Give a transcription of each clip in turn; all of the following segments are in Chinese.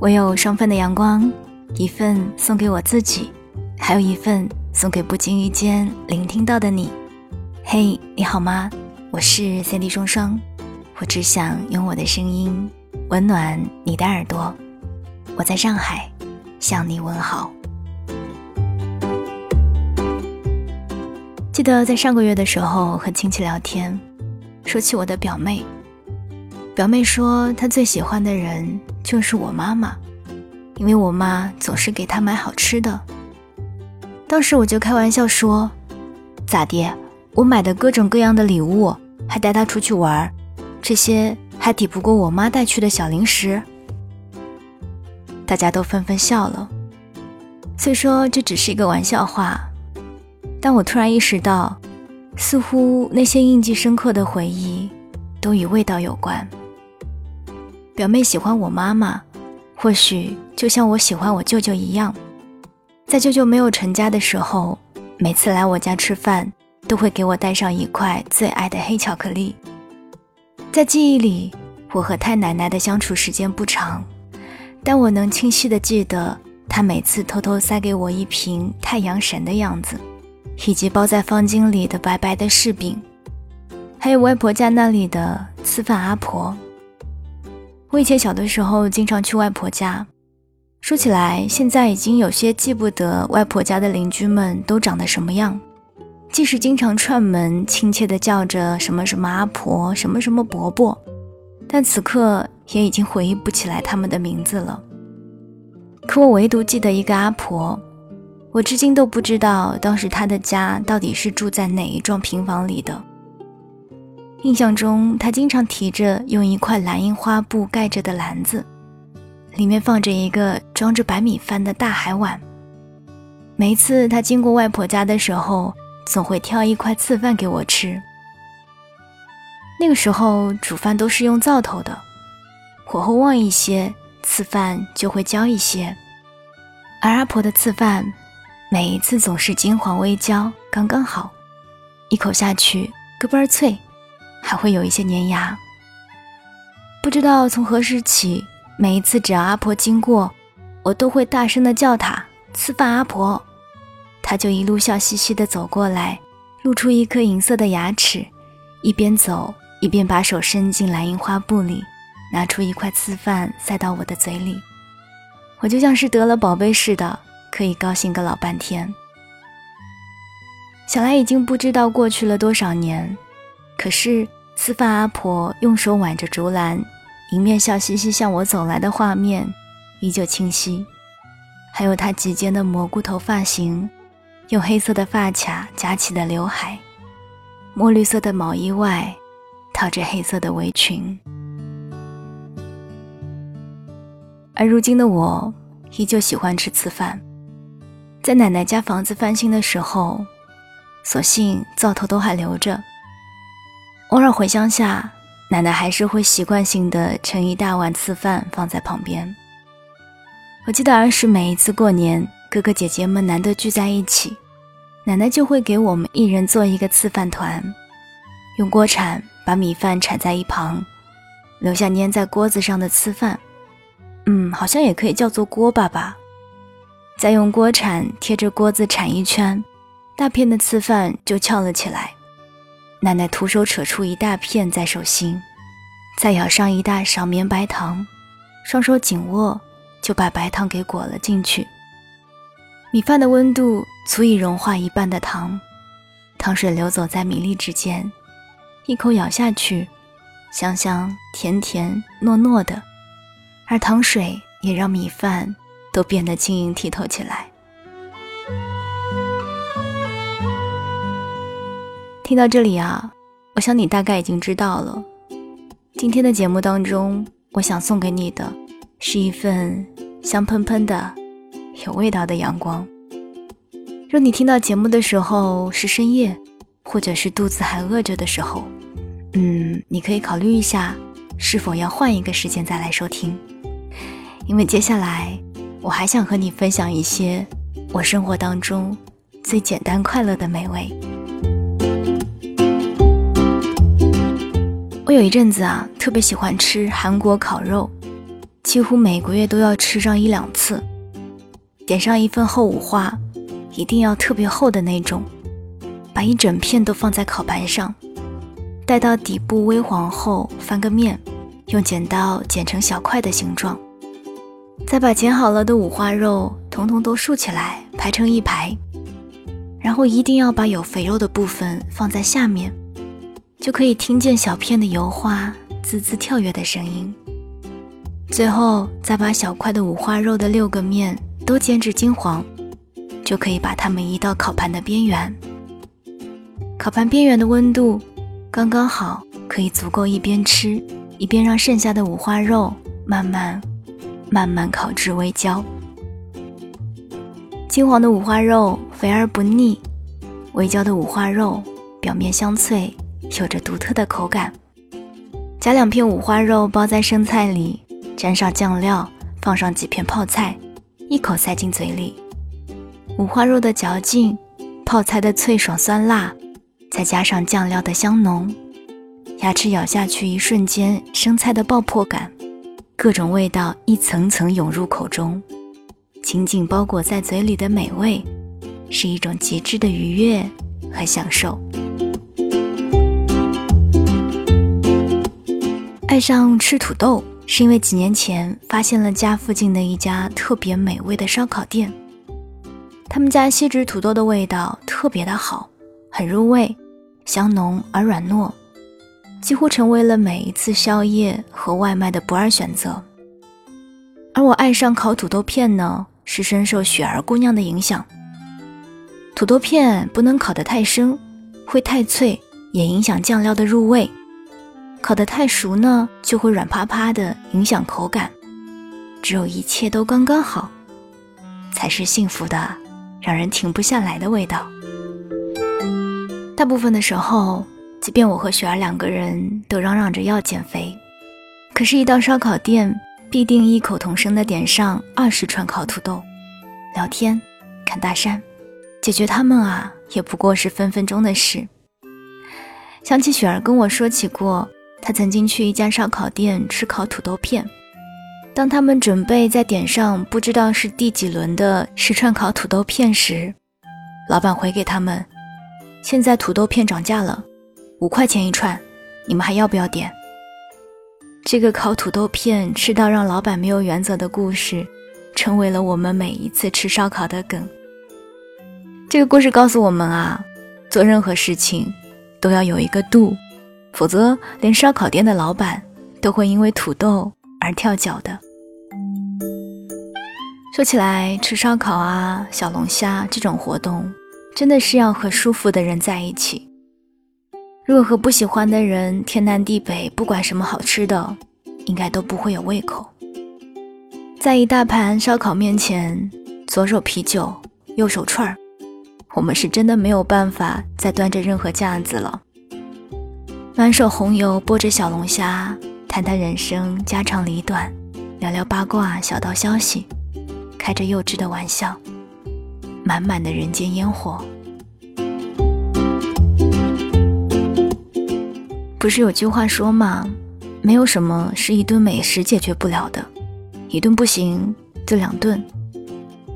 我有双份的阳光，一份送给我自己，还有一份送给不经意间聆听到的你。嘿，你好吗？我是三 D 双双，我只想用我的声音温暖你的耳朵。我在上海向你问好。记得在上个月的时候和亲戚聊天，说起我的表妹。表妹说，她最喜欢的人就是我妈妈，因为我妈总是给她买好吃的。当时我就开玩笑说：“咋的？我买的各种各样的礼物，还带她出去玩，这些还抵不过我妈带去的小零食。”大家都纷纷笑了。虽说这只是一个玩笑话，但我突然意识到，似乎那些印记深刻的回忆，都与味道有关。表妹喜欢我妈妈，或许就像我喜欢我舅舅一样，在舅舅没有成家的时候，每次来我家吃饭，都会给我带上一块最爱的黑巧克力。在记忆里，我和太奶奶的相处时间不长，但我能清晰的记得她每次偷偷塞给我一瓶太阳神的样子，以及包在方巾里的白白的柿饼，还有外婆家那里的吃饭阿婆。我以前小的时候经常去外婆家，说起来现在已经有些记不得外婆家的邻居们都长得什么样，即使经常串门亲切地叫着什么什么阿婆、什么什么伯伯，但此刻也已经回忆不起来他们的名字了。可我唯独记得一个阿婆，我至今都不知道当时她的家到底是住在哪一幢平房里的。印象中，他经常提着用一块蓝印花布盖着的篮子，里面放着一个装着白米饭的大海碗。每一次他经过外婆家的时候，总会挑一块刺饭给我吃。那个时候煮饭都是用灶头的，火候旺一些，刺饭就会焦一些。而阿婆的刺饭，每一次总是金黄微焦，刚刚好，一口下去咯嘣脆。还会有一些粘牙。不知道从何时起，每一次只要阿婆经过，我都会大声的叫她“吃饭阿婆”，她就一路笑嘻嘻的走过来，露出一颗银色的牙齿，一边走一边把手伸进蓝印花布里，拿出一块刺饭塞到我的嘴里，我就像是得了宝贝似的，可以高兴个老半天。想来已经不知道过去了多少年。可是，吃饭阿婆用手挽着竹篮，迎面笑嘻嘻向我走来的画面依旧清晰。还有她及肩的蘑菇头发型，用黑色的发卡夹起的刘海，墨绿色的毛衣外套着黑色的围裙。而如今的我，依旧喜欢吃次饭。在奶奶家房子翻新的时候，所幸灶头都还留着。偶尔回乡下，奶奶还是会习惯性的盛一大碗次饭放在旁边。我记得儿时每一次过年，哥哥姐姐们难得聚在一起，奶奶就会给我们一人做一个次饭团，用锅铲把米饭铲在一旁，留下粘在锅子上的次饭，嗯，好像也可以叫做锅巴吧。再用锅铲贴着锅子铲一圈，大片的次饭就翘了起来。奶奶徒手扯出一大片在手心，再舀上一大勺绵白糖，双手紧握就把白糖给裹了进去。米饭的温度足以融化一半的糖，糖水流走在米粒之间，一口咬下去，香香甜甜糯糯的，而糖水也让米饭都变得晶莹剔透起来。听到这里啊，我想你大概已经知道了。今天的节目当中，我想送给你的是一份香喷喷的、有味道的阳光。若你听到节目的时候是深夜，或者是肚子还饿着的时候，嗯，你可以考虑一下是否要换一个时间再来收听，因为接下来我还想和你分享一些我生活当中最简单快乐的美味。我有一阵子啊，特别喜欢吃韩国烤肉，几乎每个月都要吃上一两次。点上一份厚五花，一定要特别厚的那种，把一整片都放在烤盘上，待到底部微黄后翻个面，用剪刀剪成小块的形状，再把剪好了的五花肉统统都竖起来排成一排，然后一定要把有肥肉的部分放在下面，就可以听见小片的油花滋滋跳跃的声音。最后再把小块的五花肉的六个面。都煎至金黄，就可以把它们移到烤盘的边缘。烤盘边缘的温度刚刚好，可以足够一边吃一边让剩下的五花肉慢慢、慢慢烤至微焦。金黄的五花肉肥而不腻，微焦的五花肉表面香脆，有着独特的口感。夹两片五花肉包在生菜里，沾上酱料，放上几片泡菜。一口塞进嘴里，五花肉的嚼劲，泡菜的脆爽酸辣，再加上酱料的香浓，牙齿咬下去一瞬间，生菜的爆破感，各种味道一层层涌入口中，紧紧包裹在嘴里的美味，是一种极致的愉悦和享受。爱上吃土豆。是因为几年前发现了家附近的一家特别美味的烧烤店，他们家锡纸土豆的味道特别的好，很入味，香浓而软糯，几乎成为了每一次宵夜和外卖的不二选择。而我爱上烤土豆片呢，是深受雪儿姑娘的影响。土豆片不能烤得太生，会太脆，也影响酱料的入味。烤得太熟呢，就会软趴趴的，影响口感。只有一切都刚刚好，才是幸福的，让人停不下来的味道。大部分的时候，即便我和雪儿两个人都嚷嚷着要减肥，可是，一到烧烤店，必定异口同声的点上二十串烤土豆，聊天、看大山，解决他们啊，也不过是分分钟的事。想起雪儿跟我说起过。他曾经去一家烧烤店吃烤土豆片，当他们准备再点上不知道是第几轮的十串烤土豆片时，老板回给他们：“现在土豆片涨价了，五块钱一串，你们还要不要点？”这个烤土豆片吃到让老板没有原则的故事，成为了我们每一次吃烧烤的梗。这个故事告诉我们啊，做任何事情都要有一个度。否则，连烧烤店的老板都会因为土豆而跳脚的。说起来，吃烧烤啊、小龙虾这种活动，真的是要和舒服的人在一起。如果和不喜欢的人天南地北，不管什么好吃的，应该都不会有胃口。在一大盘烧烤面前，左手啤酒，右手串儿，我们是真的没有办法再端着任何架子了。满手红油，剥着小龙虾，谈谈人生家长里短，聊聊八卦小道消息，开着幼稚的玩笑，满满的人间烟火。不是有句话说吗？没有什么是一顿美食解决不了的，一顿不行就两顿。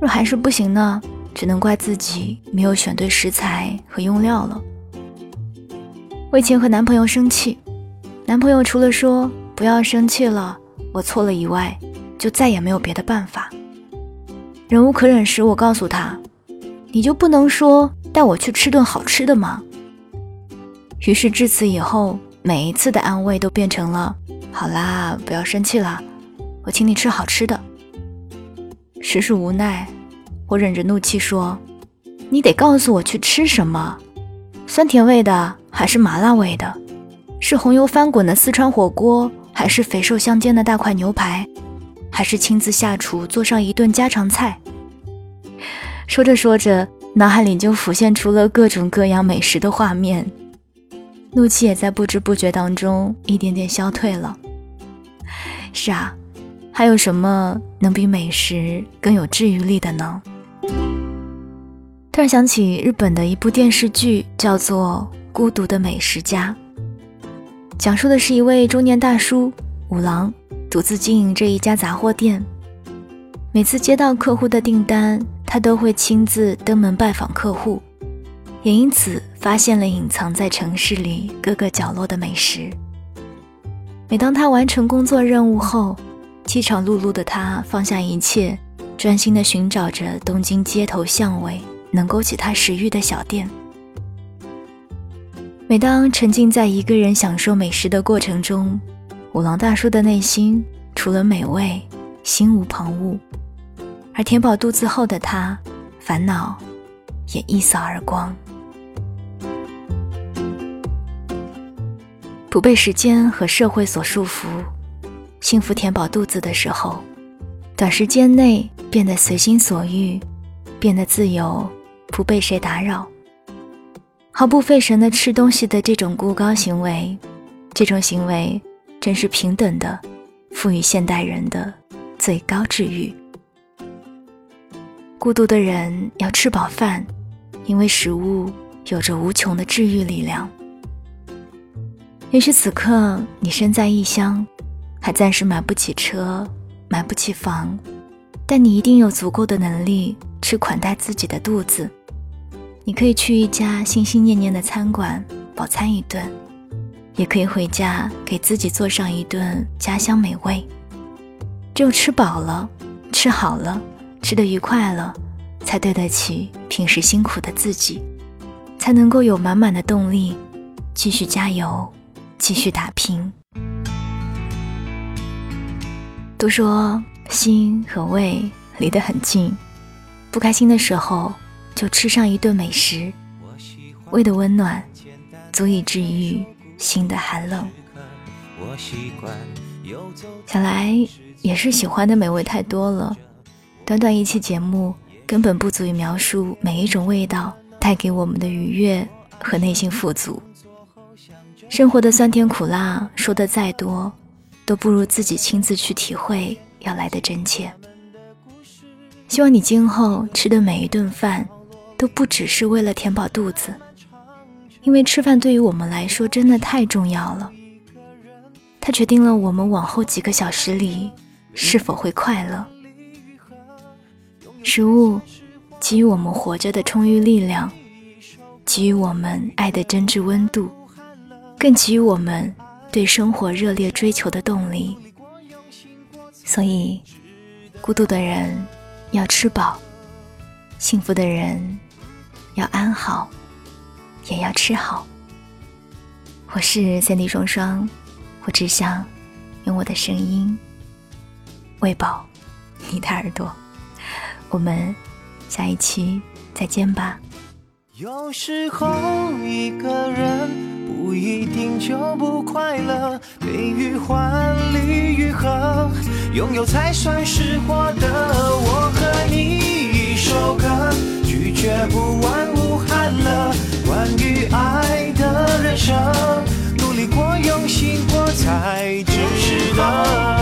若还是不行呢，只能怪自己没有选对食材和用料了。为前和男朋友生气，男朋友除了说不要生气了，我错了以外，就再也没有别的办法。忍无可忍时，我告诉他：“你就不能说带我去吃顿好吃的吗？”于是至此以后，每一次的安慰都变成了：“好啦，不要生气了，我请你吃好吃的。”实属无奈，我忍着怒气说：“你得告诉我去吃什么，酸甜味的。”还是麻辣味的，是红油翻滚的四川火锅，还是肥瘦相间的大块牛排，还是亲自下厨做上一顿家常菜？说着说着，脑海里就浮现出了各种各样美食的画面，怒气也在不知不觉当中一点点消退了。是啊，还有什么能比美食更有治愈力的呢？突然想起日本的一部电视剧，叫做。孤独的美食家，讲述的是一位中年大叔五郎，独自经营着一家杂货店。每次接到客户的订单，他都会亲自登门拜访客户，也因此发现了隐藏在城市里各个角落的美食。每当他完成工作任务后，饥肠辘辘的他放下一切，专心地寻找着东京街头巷尾能勾起他食欲的小店。每当沉浸在一个人享受美食的过程中，五郎大叔的内心除了美味，心无旁骛。而填饱肚子后的他，烦恼也一扫而光。不被时间和社会所束缚，幸福填饱肚子的时候，短时间内变得随心所欲，变得自由，不被谁打扰。毫不费神的吃东西的这种孤高行为，这种行为真是平等的，赋予现代人的最高治愈。孤独的人要吃饱饭，因为食物有着无穷的治愈力量。也许此刻你身在异乡，还暂时买不起车，买不起房，但你一定有足够的能力去款待自己的肚子。你可以去一家心心念念的餐馆饱餐一顿，也可以回家给自己做上一顿家乡美味。只有吃饱了，吃好了，吃得愉快了，才对得起平时辛苦的自己，才能够有满满的动力继续加油，继续打拼。都说心和胃离得很近，不开心的时候。就吃上一顿美食，胃的温暖足以治愈心的寒冷。想来也是喜欢的美味太多了，短短一期节目根本不足以描述每一种味道带给我们的愉悦和内心富足。生活的酸甜苦辣说的再多，都不如自己亲自去体会要来的真切。希望你今后吃的每一顿饭。都不只是为了填饱肚子，因为吃饭对于我们来说真的太重要了。它决定了我们往后几个小时里是否会快乐。食物给予我们活着的充裕力量，给予我们爱的真挚温度，更给予我们对生活热烈追求的动力。所以，孤独的人要吃饱，幸福的人。要安好，也要吃好。我是三 D 双双，我只想用我的声音喂饱你的耳朵。我们下一期再见吧。有时候一个人不一定就不快乐，悲与欢，离与合，拥有才算是获得。爱的人生，努力过，用心过，才值得。